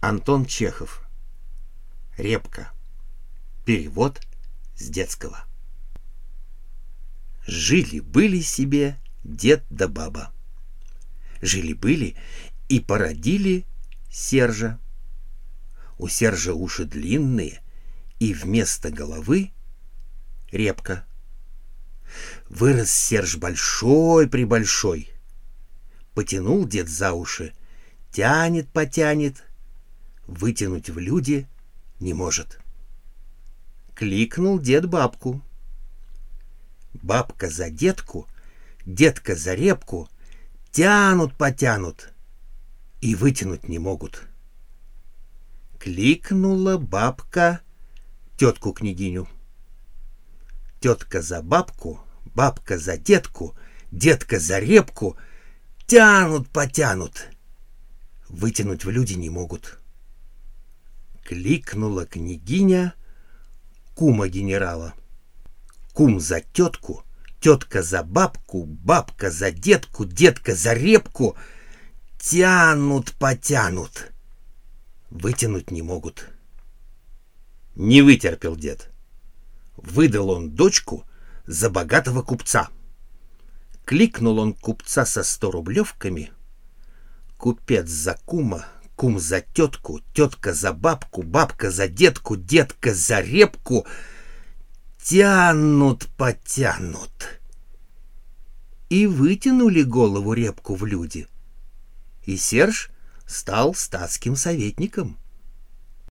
Антон Чехов. Репка. Перевод с детского. Жили-были себе дед да баба. Жили-были и породили Сержа. У Сержа уши длинные, и вместо головы репка. Вырос Серж большой-пребольшой. Потянул дед за уши, тянет-потянет, вытянуть в люди не может. Кликнул дед бабку. Бабка за детку, детка за репку, тянут-потянут и вытянуть не могут. Кликнула бабка тетку-княгиню. Тетка за бабку, бабка за детку, детка за репку, тянут-потянут, вытянуть в люди не могут. Кликнула княгиня кума генерала. Кум за тетку, тетка за бабку, бабка за детку, детка за репку. Тянут-потянут. Вытянуть не могут. Не вытерпел дед. Выдал он дочку за богатого купца. Кликнул он купца со сто рублевками. Купец за кума Кум за тетку, тетка за бабку, бабка за детку, детка за репку. Тянут, потянут. И вытянули голову репку в люди. И Серж стал статским советником.